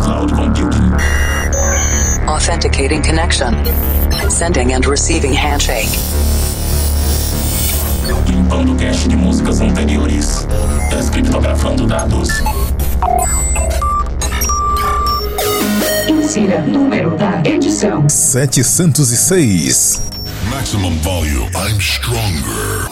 cloud computing. Authenticating connection. Sending and receiving handshake. Limpando cache de músicas anteriores. Descriptografando dados. Insira número da edição: 706. Maximum volume. I'm stronger.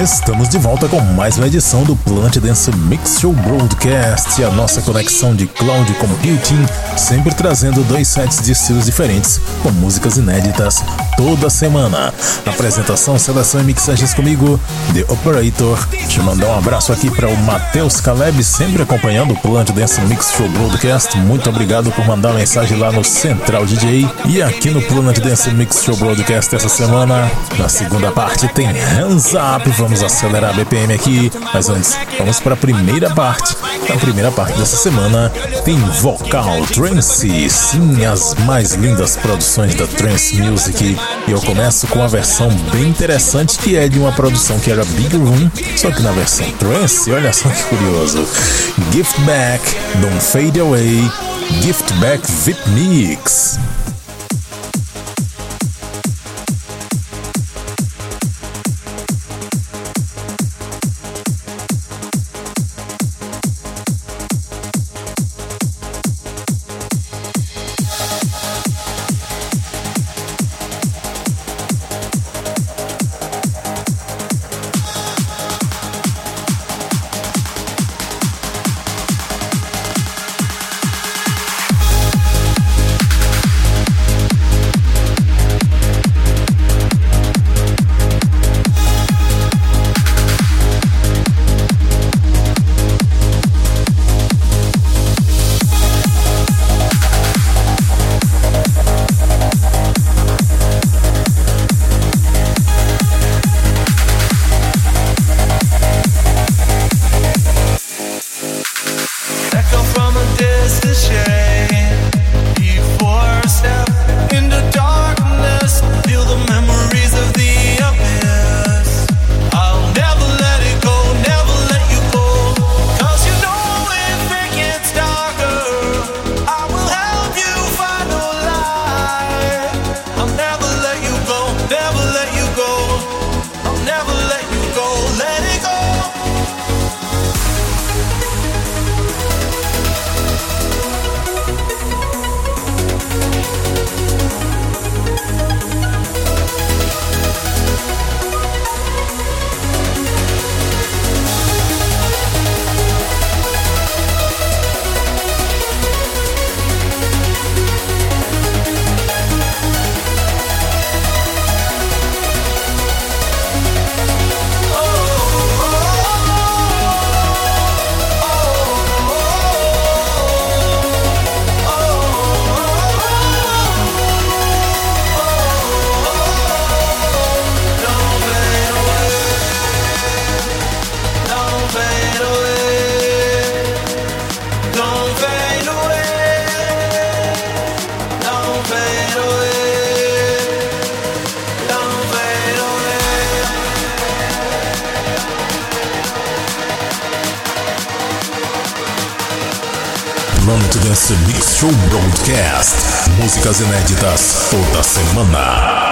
Estamos de volta com mais uma edição do Plant Dance Mix Show Broadcast, a nossa conexão de cloud computing, sempre trazendo dois sets de estilos diferentes, com músicas inéditas toda semana. Apresentação, seleção e mixagens comigo, The Operator. Te mandar um abraço aqui para o Matheus Caleb, sempre acompanhando o Plant Dance Mix Show Broadcast. Muito obrigado por mandar mensagem lá no Central DJ. E aqui no Planet Dance Mix Show Broadcast essa semana, na segunda parte tem Hands Up vamos acelerar a BPM aqui, mas antes, vamos para a primeira parte. Na primeira parte dessa semana tem Vocal Trance, sim, as mais lindas produções da Trance Music. E eu começo com uma versão bem interessante que é de uma produção que era Big Room, só que na versão Trance, olha só que curioso. Gift Back, Don't Fade Away, Gift Back VIP Mix. Dance Mix Show Broadcast. Músicas inéditas toda semana.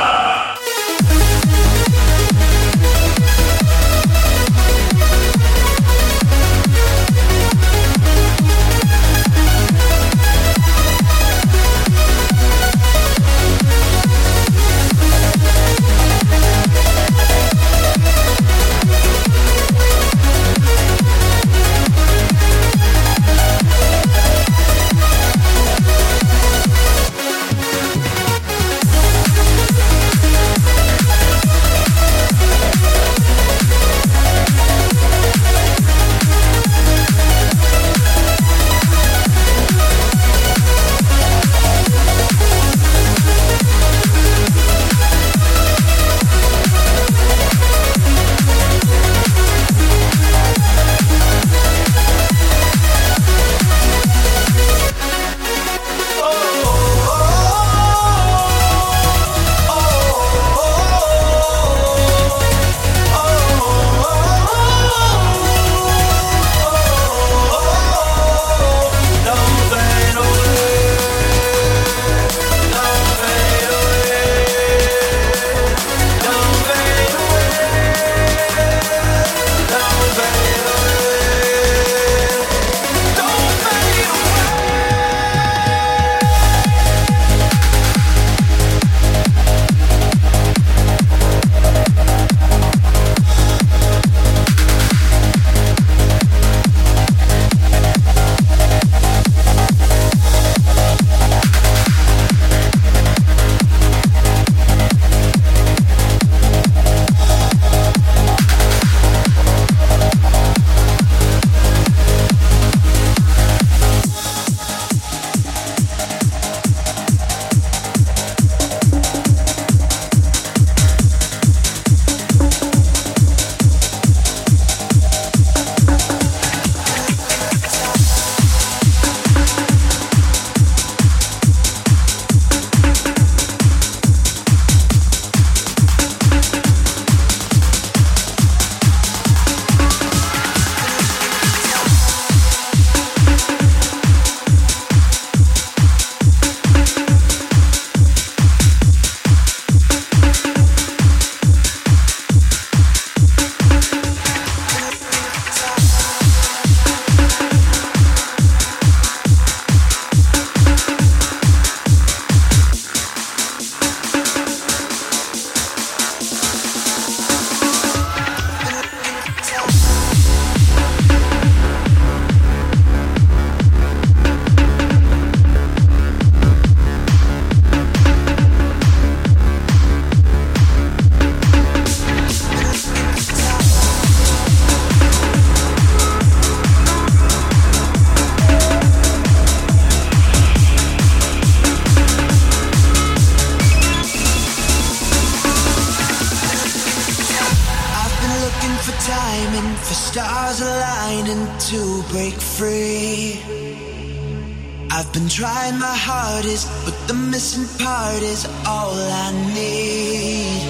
is all I need.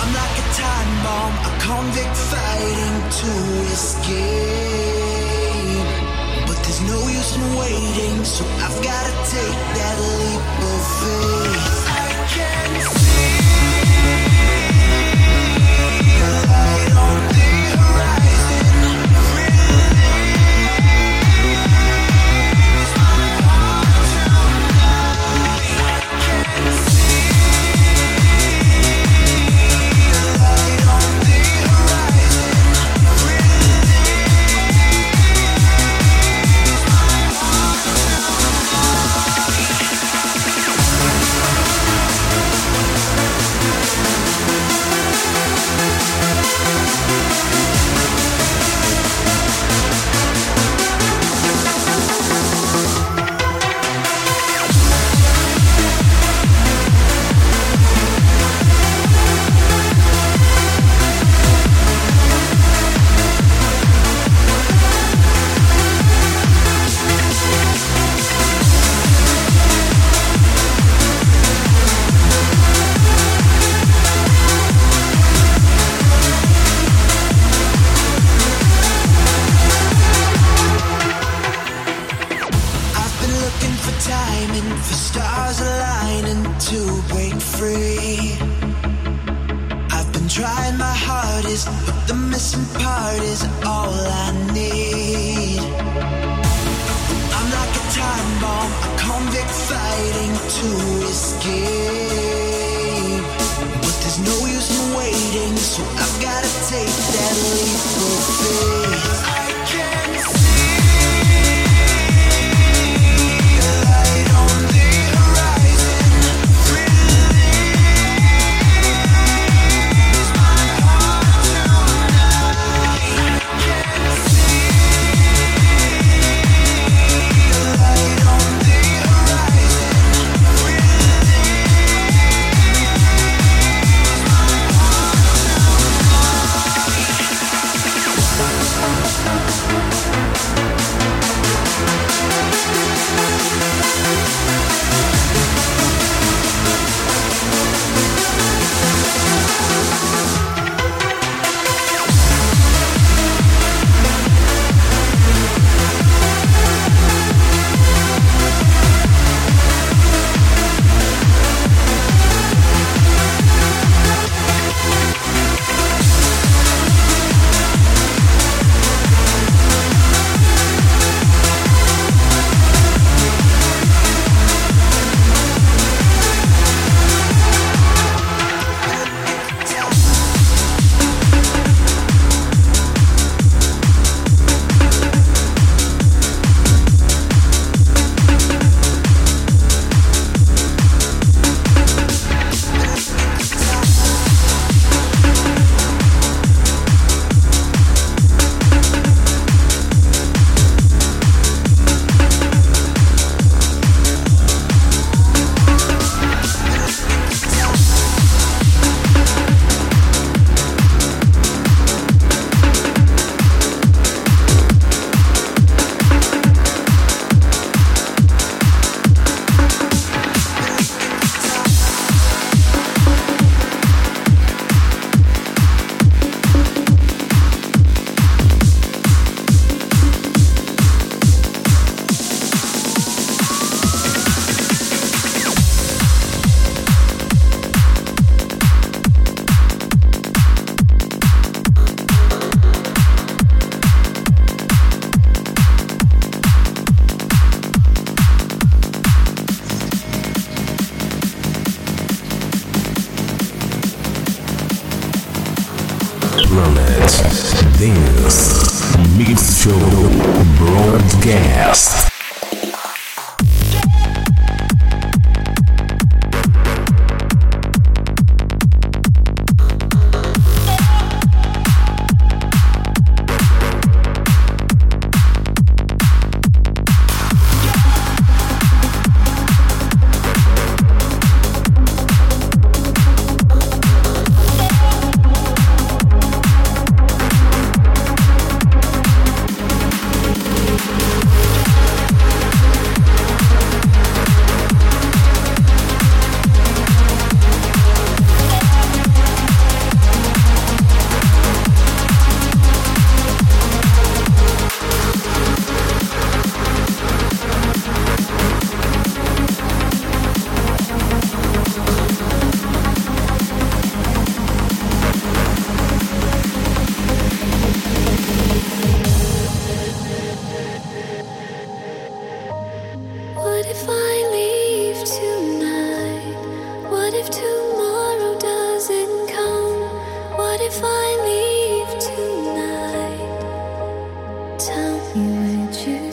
I'm like a time bomb, a convict fighting to escape. But there's no use in waiting, so I've gotta take that leap of faith.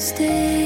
stay.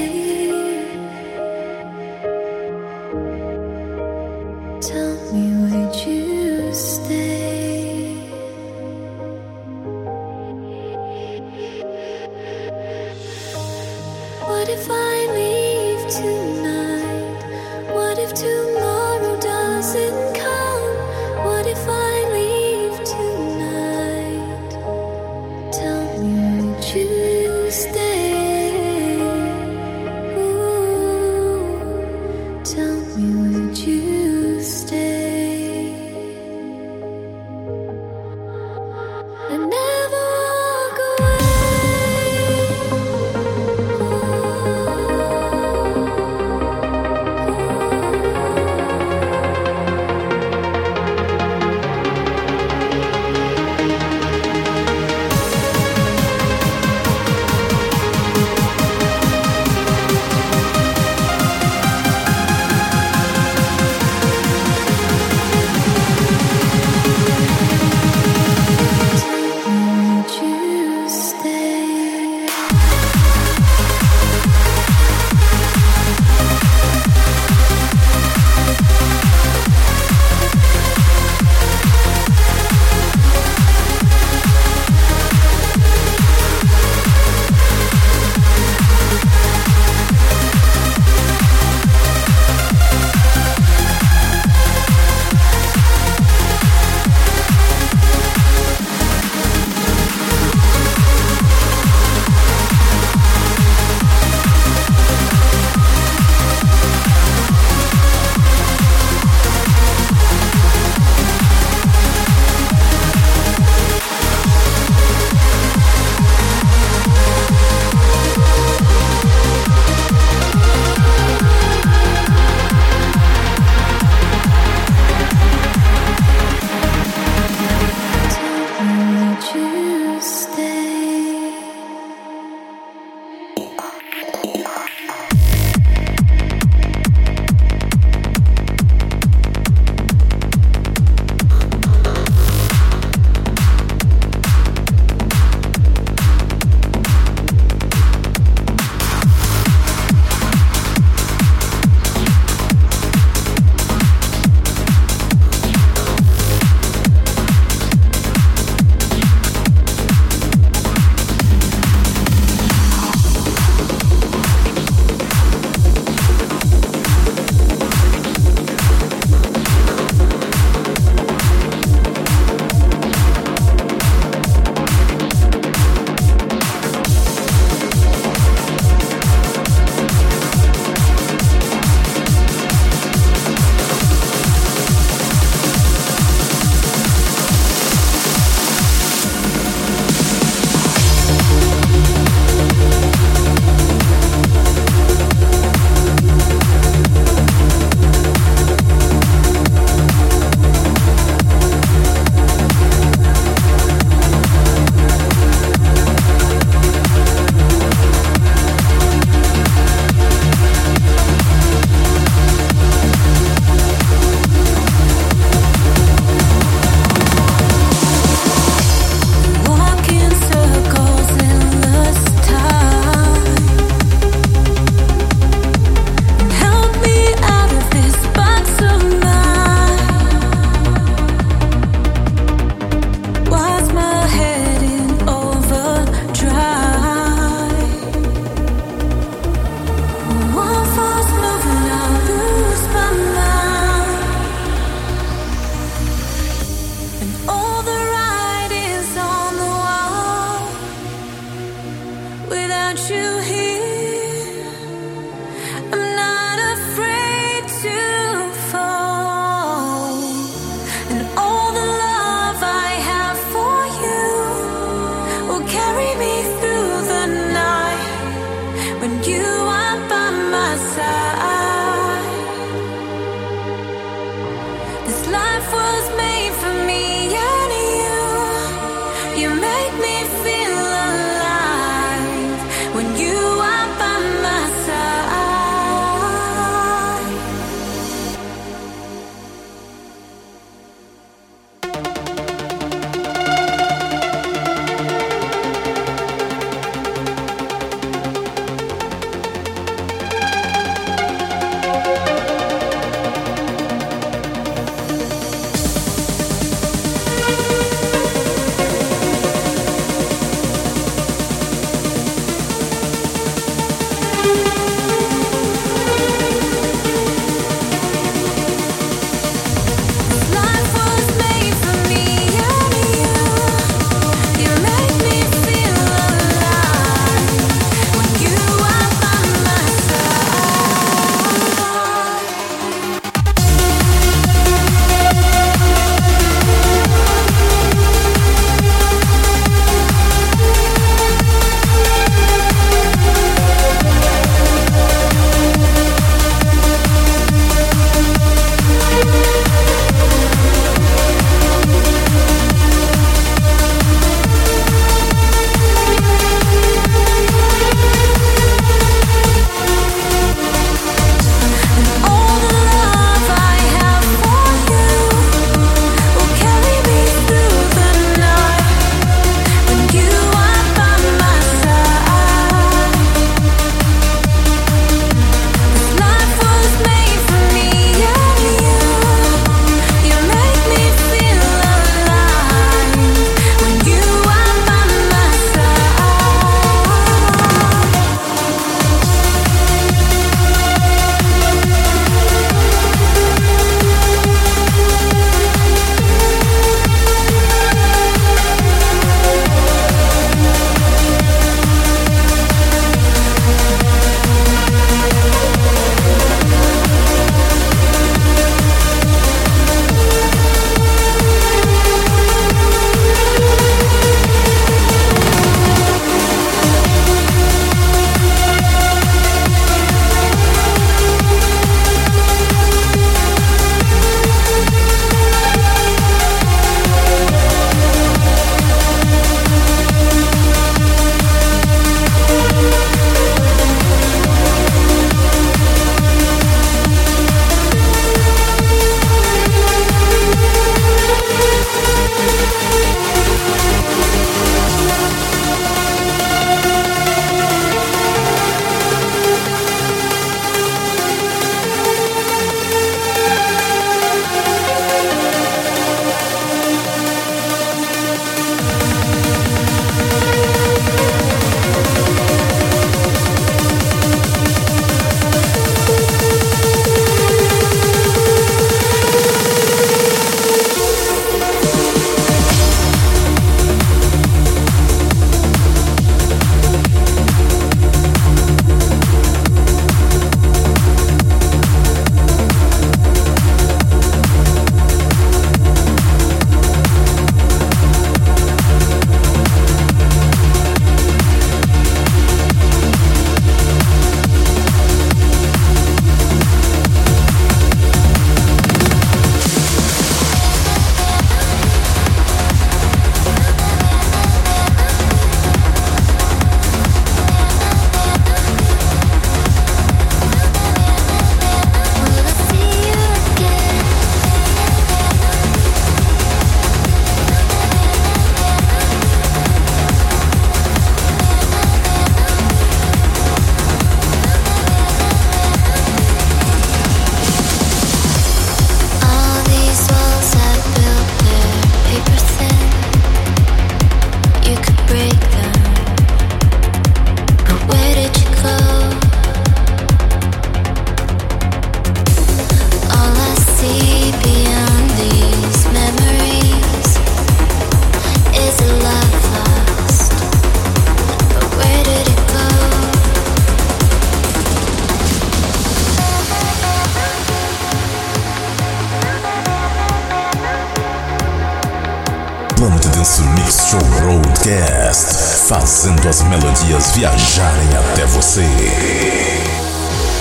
Dance Mix Roadcast, fazendo as melodias viajarem até você.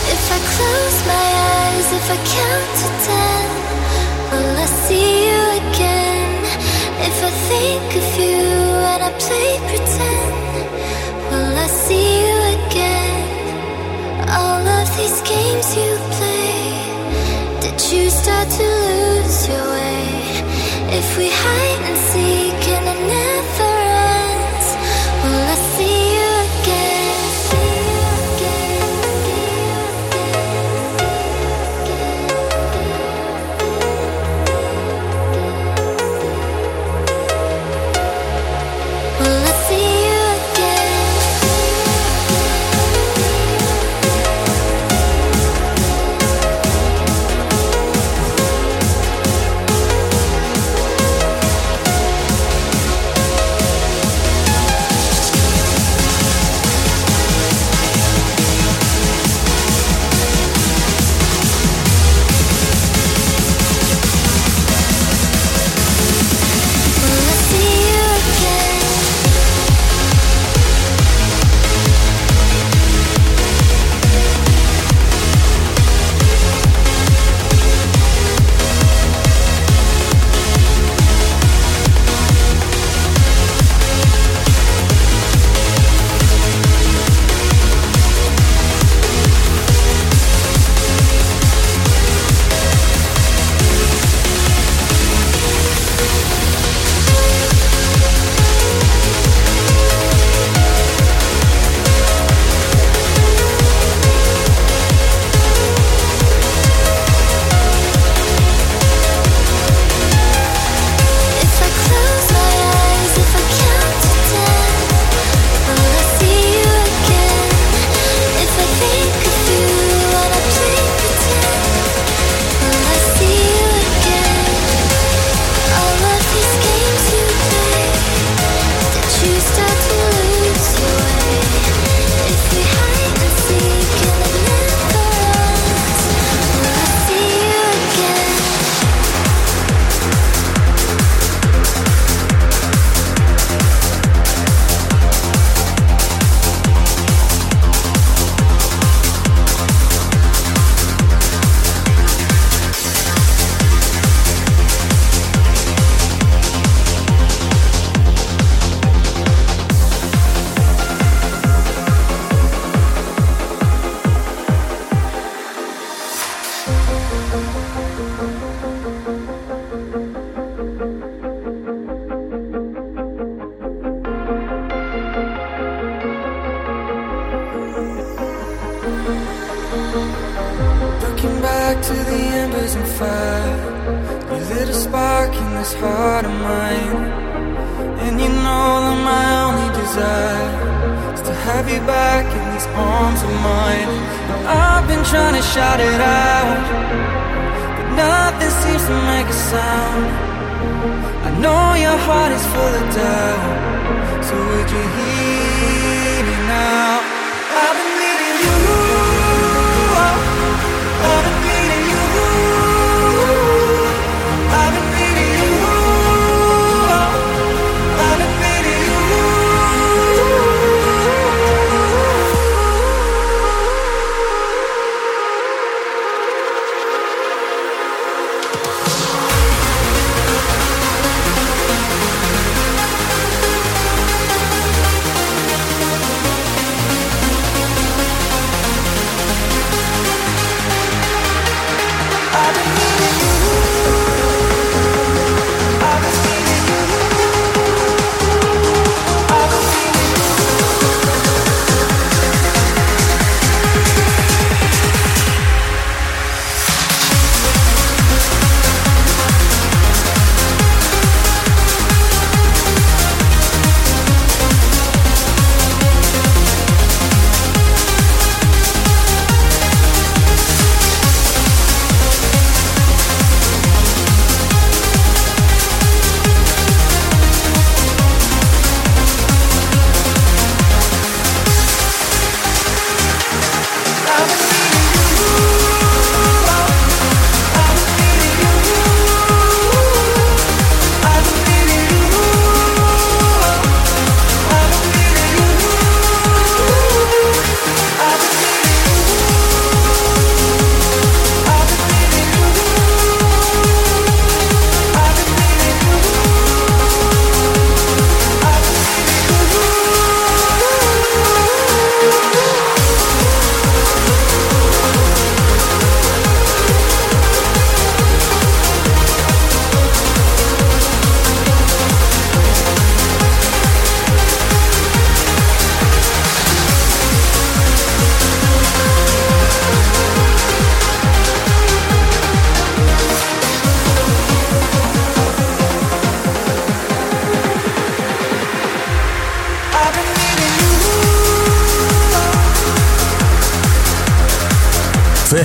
If I close my eyes, if I count to ten, will I see you again? If I think of you and I play pretend, will I see you again? All of these games you play, did you start to lose your way? If we hide and seek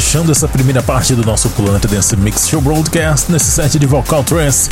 fechando essa primeira parte do nosso Planet Dance Mix Show Broadcast nesse set de vocal trance,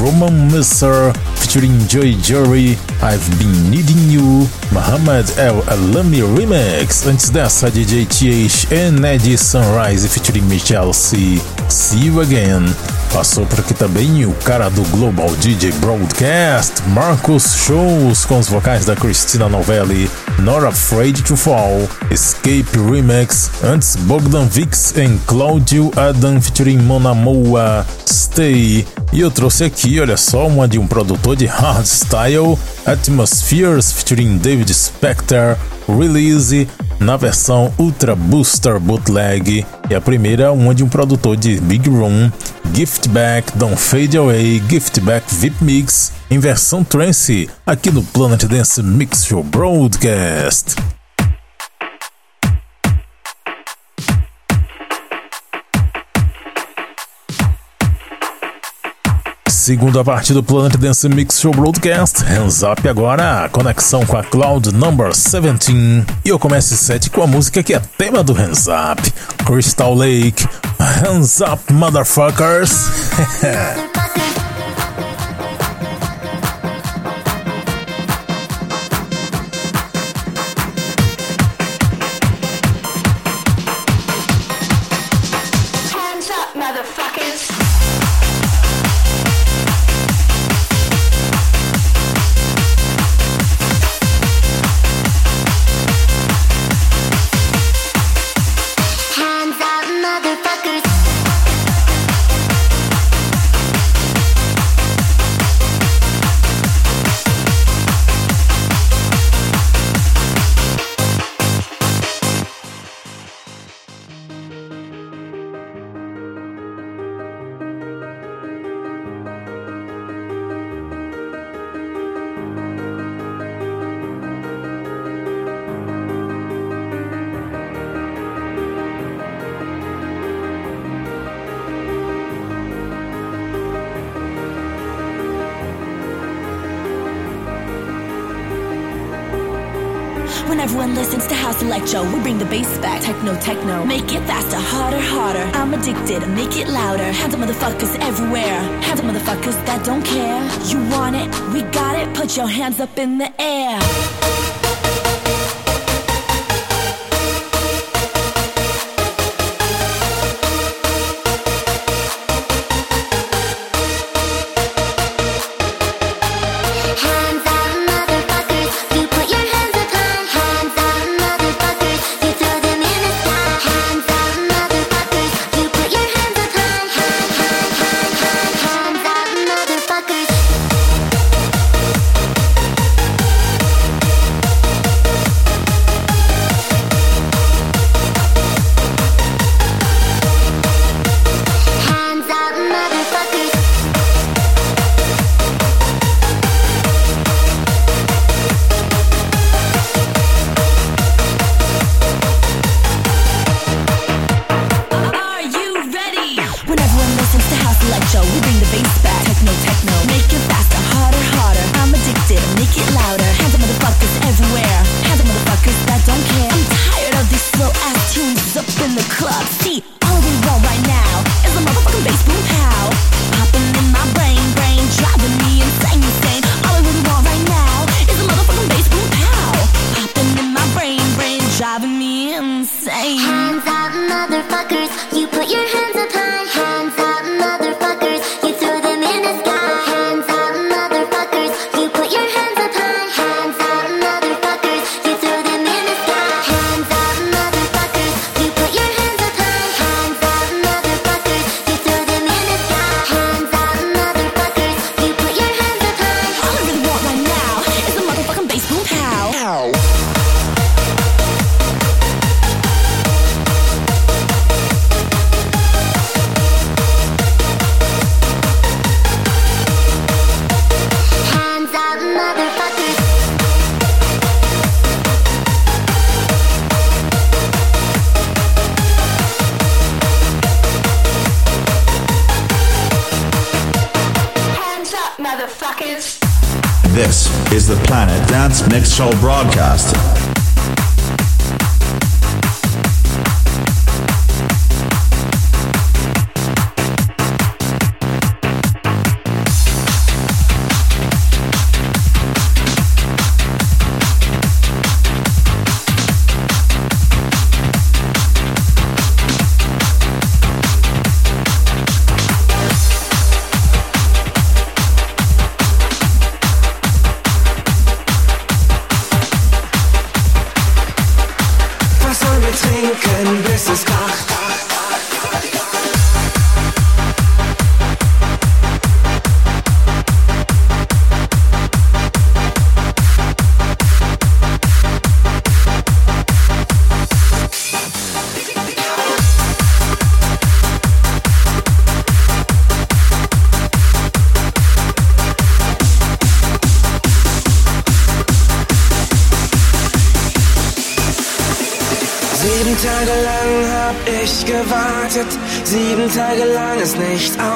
Roman Messer featuring Joy Jury, I've Been Needing You, Muhammad El Alami Remix, antes dessa DJ TH and Eddie Sunrise featuring Michelle C, See You Again. Passou por aqui também o cara do Global DJ Broadcast, Marcos Shows, com os vocais da Christina Novelli, Not Afraid to Fall, Escape Remix, antes Bogdan Vix em Claudio Adam featuring Mona Moa, Stay. E eu trouxe aqui, olha só, uma de um produtor de hardstyle, Atmospheres featuring David Spector, Release, na versão Ultra Booster Bootleg. E a primeira, uma de um produtor de Big Room, Gift Back Don't Fade Away, Gift Back VIP Mix, em versão trance, aqui no Planet Dance Mix Show Broadcast. Segunda parte do Planet Dance Mix Show Broadcast, Hands Up agora, conexão com a Cloud Number 17. E eu começo esse set com a música que é tema do Hands Up, Crystal Lake, Hands Up Motherfuckers. When bring the bass back. Techno, techno. Make it faster, harder, harder. I'm addicted, make it louder. Hands on motherfuckers everywhere. Hands on motherfuckers that don't care. You want it, we got it. Put your hands up in the air.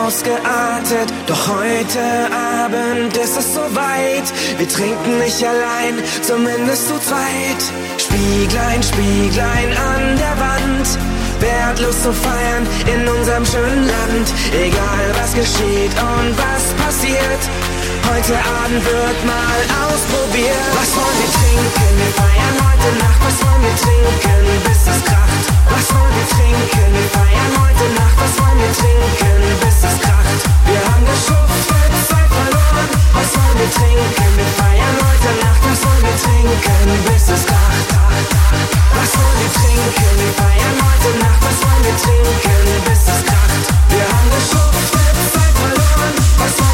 Ausgeartet. Doch heute Abend ist es soweit, wir trinken nicht allein, zumindest zu zweit. Spieglein, Spieglein an der Wand, wer hat Lust zu feiern in unserem schönen Land? Egal was geschieht und was passiert. Heute Abend wird mal ausprobiert. Was wollen wir trinken? Wir feiern heute Nacht. Was wollen wir trinken, bis es kracht? Was wollen wir trinken? Wir feiern heute Nacht. Was wollen wir trinken, bis es kracht? Wir haben geschuftet, Zeit verloren. Was wollen wir trinken? Wir feiern heute Nacht. Was wollen wir trinken, bis es kracht? Was wollen wir trinken? Wir feiern heute Nacht. Was wollen wir trinken, bis es kracht? Wir haben geschuftet, Zeit verloren. Was wollen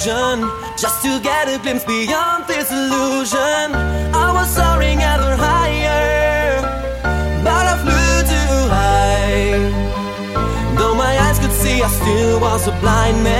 confusion Just to get a glimpse beyond this illusion. I was soaring ever higher. But I flew too high. Though my eyes could see I still was a blind man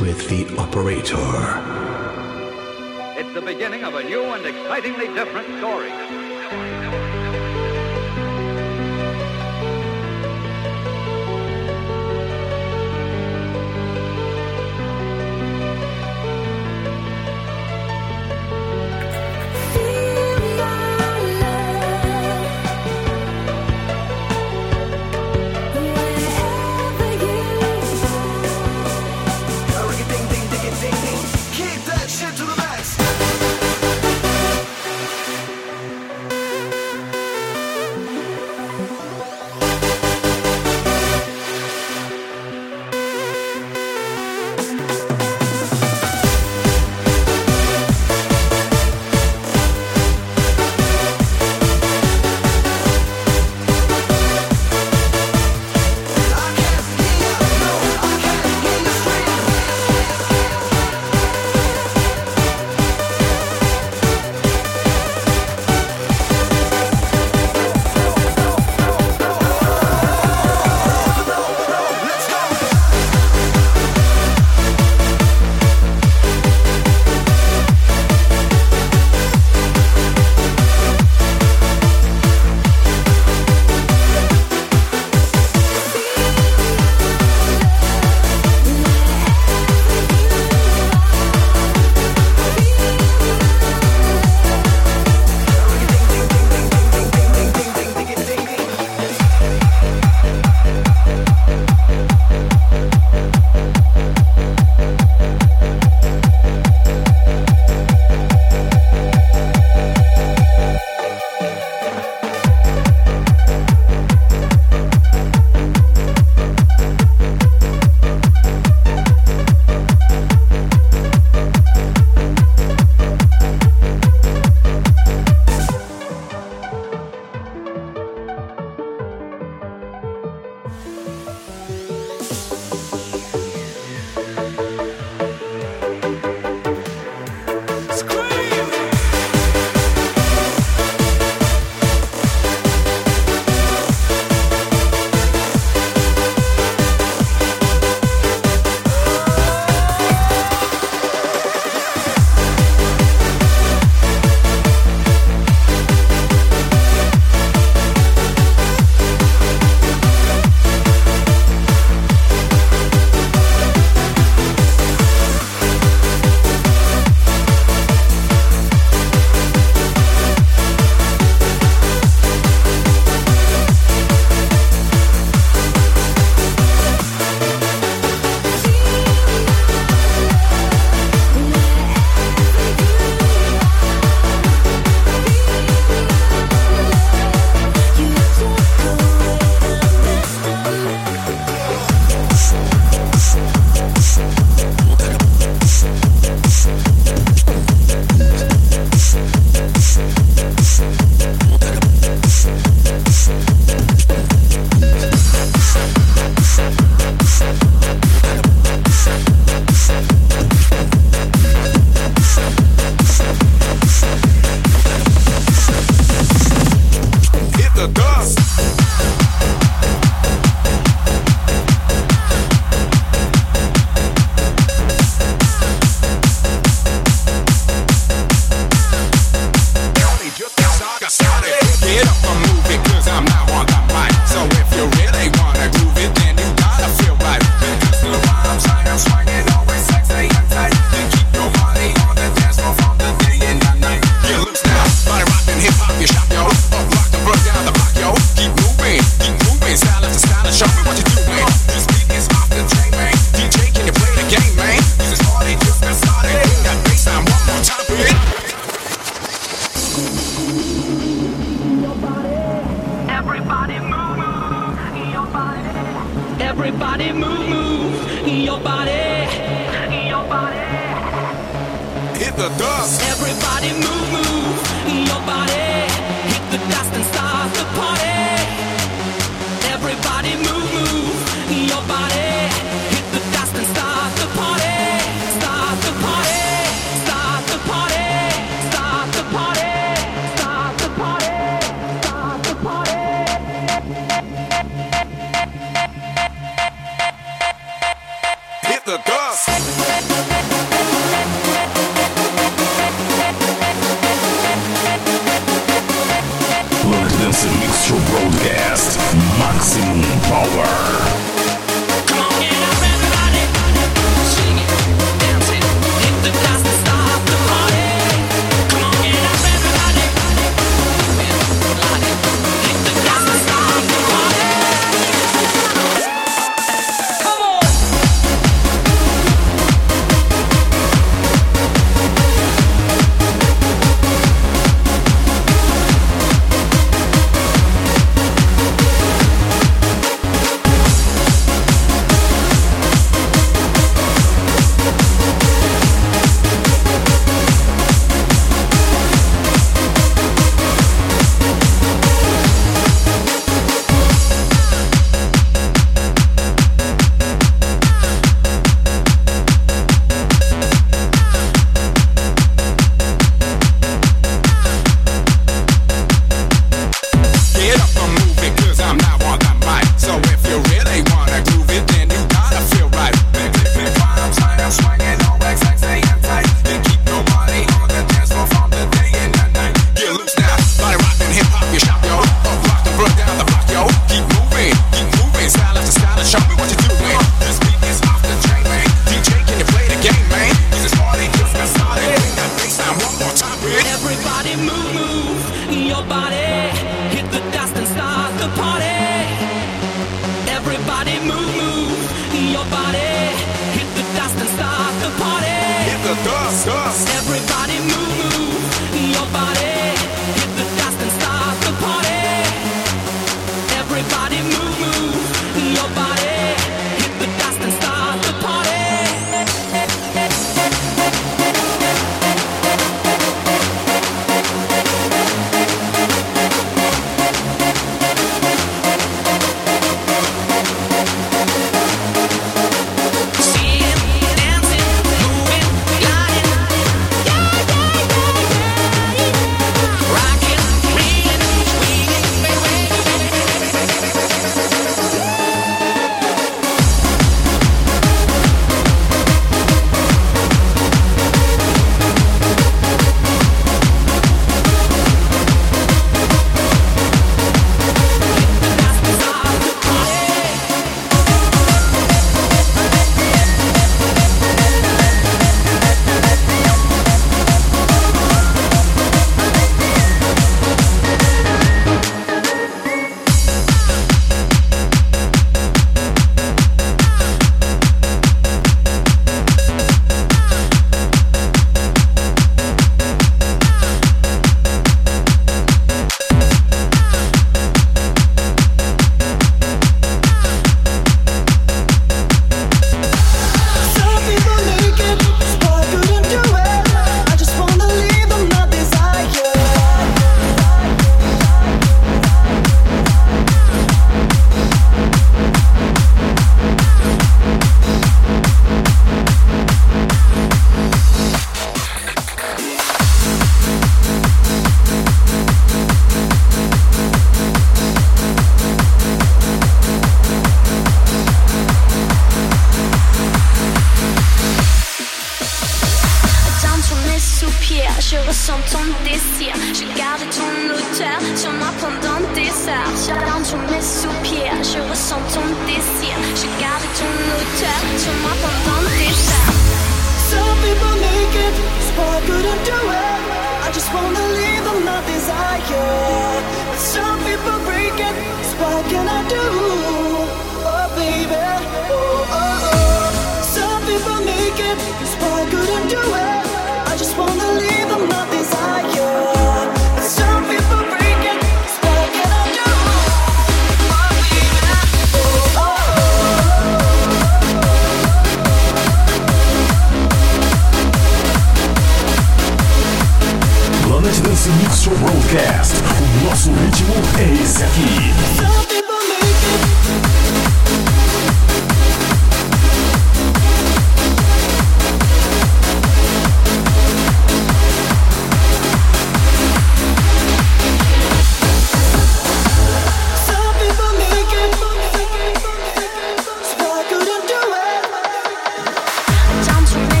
with the operator. It's the beginning of a new and excitingly different story.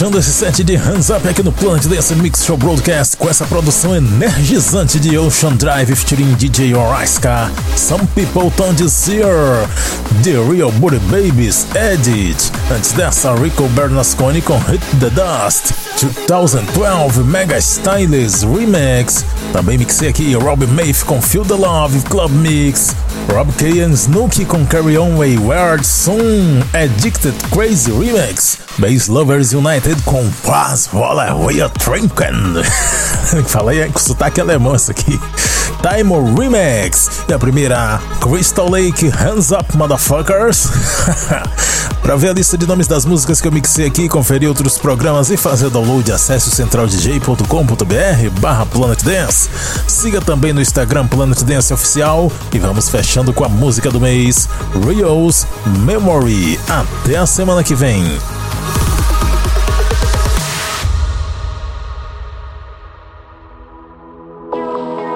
Fechando esse set de Hands Up aqui no Planet Dance Mix Show Broadcast com essa produção energizante de Ocean Drive featuring DJ Oraiska, Some People See Her, The Real Booty Babies, Edit. Antes dessa, Rico Bernasconi com Hit the Dust, 2012 Mega Stylish Remix. Também mixei aqui Rob Mafe com Feel the Love Club Mix, Rob K and Snooki com Carry On Wayward Soon, Addicted Crazy Remix, Bass Lovers United com Paz Vola Way Trinken. Falei com sotaque alemão isso aqui. Time Remix. E a primeira, Crystal Lake Hands Up Motherfuckers. Para ver a lista de nomes das músicas que eu mixei aqui, conferir outros programas e fazer download, acesse centraldj.com.br barra Planet Dance. Siga também no Instagram Planet Dance Oficial e vamos fechando com a música do mês, Rio's Memory. Até a semana que vem.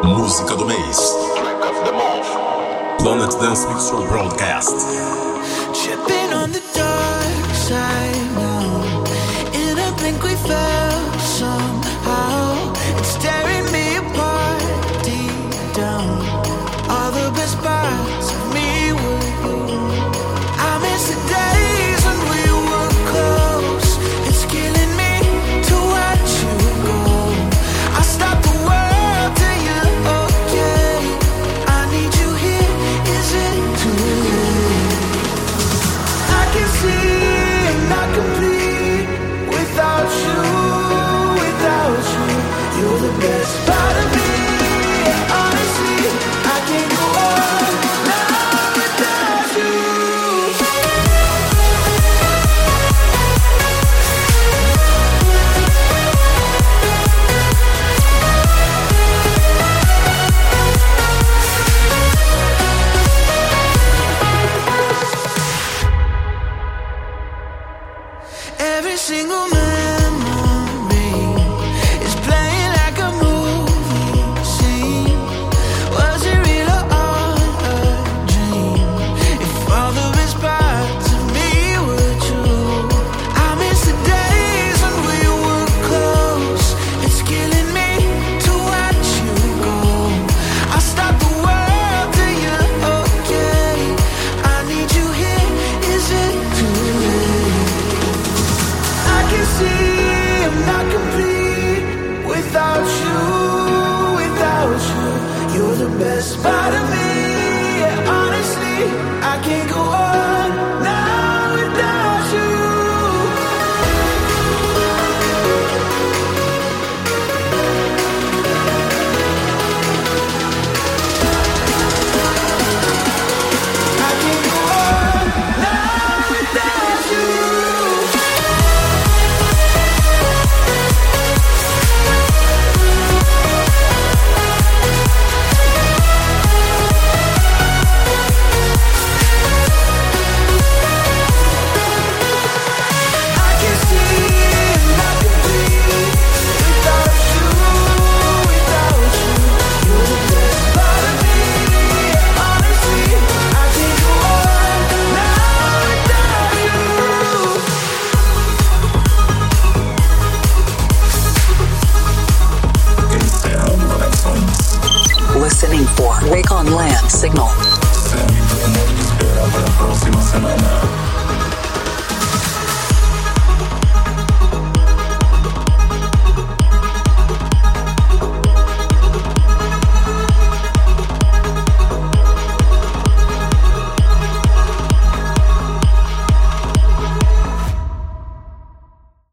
Música do mês. Planet Dance Mixture Broadcast. Tripping on the dark side now. And I think we fell